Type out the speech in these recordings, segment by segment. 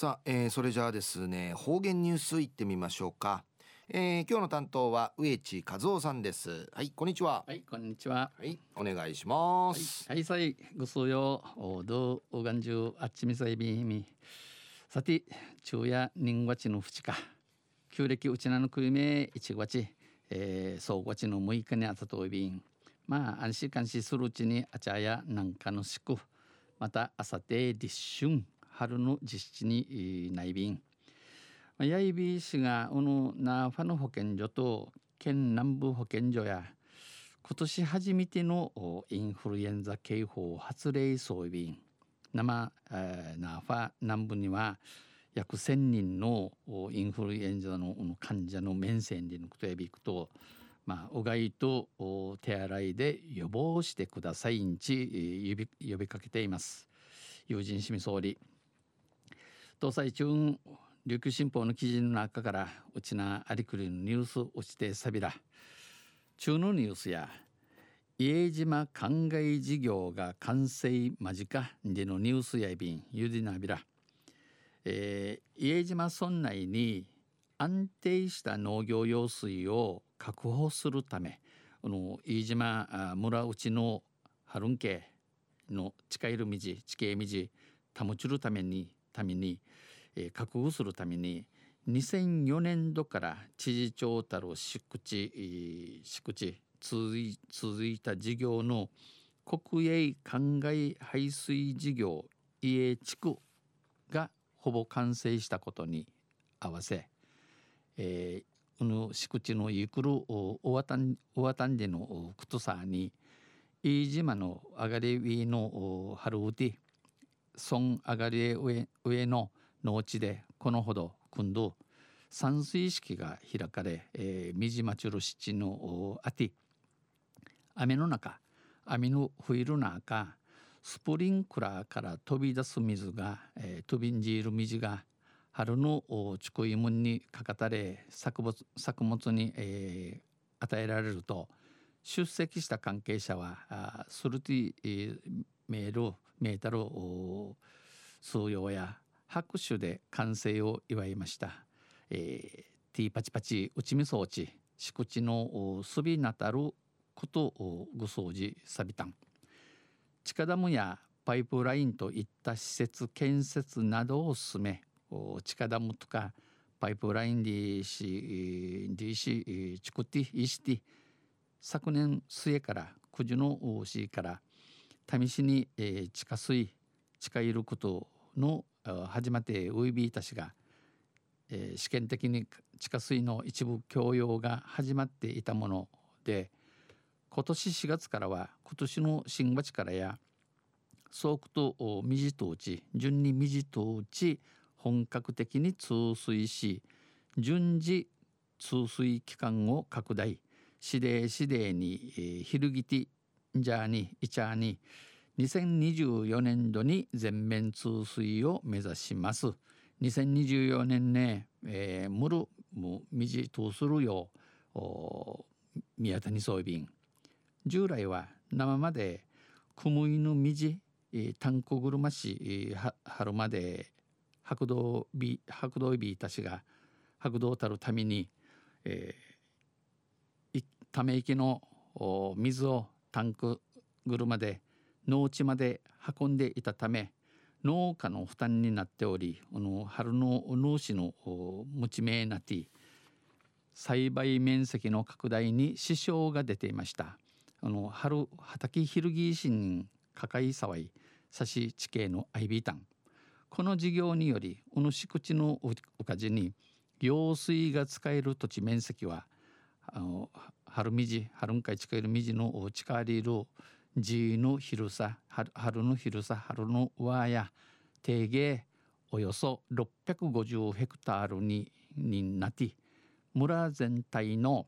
さあ、えー、それじゃあですね方言ニュースいってみましょうか、えー、今日の担当は植地和夫さんです。はいこんにちは。はいこんにちは。はいお願いします。はいさいご数よ。おどおがんじゅうあっちみさいびみ。さて昼夜人月の淵か。旧暦うちなのくいめ一月えー、総月の6日にあたといびん。まあ安心監視するうちにあちゃやなんかのしく。またあさて立春春の実施に内便。やいびしがこのナファの保健所と県南部保健所や今年初めてのインフルエンザ警報発令装備。生、えー、ナーファ南部には約1,000人のインフルエンザの患者の面線で抜くとやびくと、まあ、うがいと手洗いで予防してくださいんち呼び呼びかけています。友人市民総理。東西中琉球新報の記事の中からうちなありくりのニュース落ちてさびら中のニュースや家島灌漑事業が完成間近でのニュースやいびんゆでなびら、えー、家島村内に安定した農業用水を確保するためこの飯島村内の春ん家の近いる道地形道保ちるためにために、えー、確保するために2004年度から知事長たる敷地敷地続い続いた事業の国営灌漑排水事業家地区がほぼ完成したことに合わせ、えー、の敷地のゆくるおわたんおわたんでのくとさに飯島の上がりウィの春うて村上がり上上の農地でこのほど今度山水式が開かれ、えー、みじまちる七のあて。雨の中雨の降る中スプリンクラーから飛び出す水が、えー、飛びんじる水が春のちくいもんにかかたれ作物作物に、えー、与えられると出席した関係者はあスルティ、えー、メールメータル数用や拍手で完成を祝いました。えー、ティーパチパチ内見装置敷地のすびなたることご掃除さびたん地下ダムやパイプラインといった施設建設などを進め地下ダムとかパイプラインでしでし作っていして昨年末から九時の市から試しに、えー、地下水地下いることの始まってウイビーたちが、えー、試験的に地下水の一部供用が始まっていたもので今年4月からは今年の新町からやソークと水とうち順に水とうち本格的に通水し順次通水期間を拡大指令指令に、えー、ヒルギジャーにイチャーに2024年度に全面通水を目指します。2024年ね、えー、ムルもみじ通するよ宮谷総便従来は生までくむいぬみじタンコ車市春まで白道美白道美たちが白道たるために、えー、ため池の水をタンク車で農地まで運んでいたため農家の負担になっておりこの春の農師の持ち名なって栽培面積の拡大に支障が出ていました。あの春畑ヒルギーシンカカイサワイサシ地形のアイビータン。この事業によりお主口のおかじに用水が使える土地面積はあの春みじ春んかい近いるみじの近りる地の広さ春の広さ春の上や。定芸およそ650ヘクタールにになって村全体の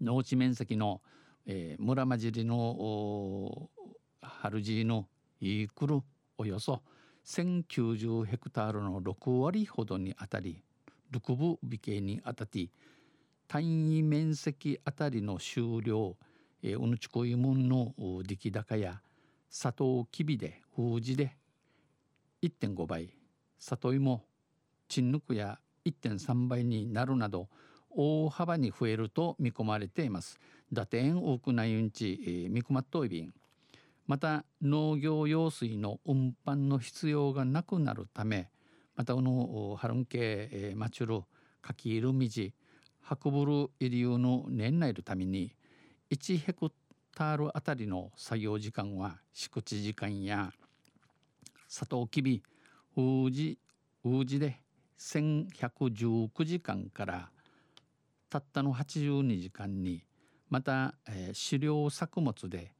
農地面積の、えー、村混じりの春地のイークルおよそ1090ヘクタールの6割ほどにあたり6部美形にあたって単位面積あたりの収量えー、うぬちこいもんの出来高や砂糖きびで封じで1.5倍里芋チンヌクや1.3倍になるなど大幅に増えると見込まれています。打点多くないうんち、えー、見込まっといびん。また農業用水の運搬の必要がなくなるためまたこのハルンケ、えー、マチュルかきいるみじ運ぶるイリューの年内のために1ヘクタールあたりの作業時間は敷地時間やサトウキビウジウージで1119時間からたったの82時間にまた、えー、飼料作物で、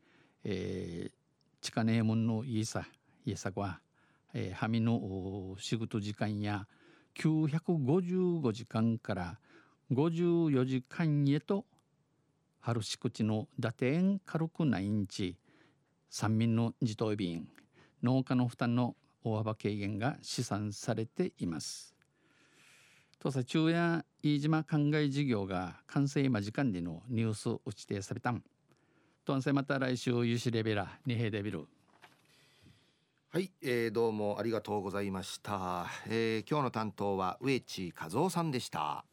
えー、チカネームのイーサイエサは、えー、ハミの仕事時間や955時間から54時間へと春敷地の打点軽くないんち三民の自動便農家の負担の大幅軽減が試算されています。とさ中夜飯島灌漑事業が完成間時間でのニュース打ち定されたん。とんせまた来週ユシレベラニヘデビル。はい、えー、どうもありがとうございました、えー、今日の担当は植地和夫さんでした。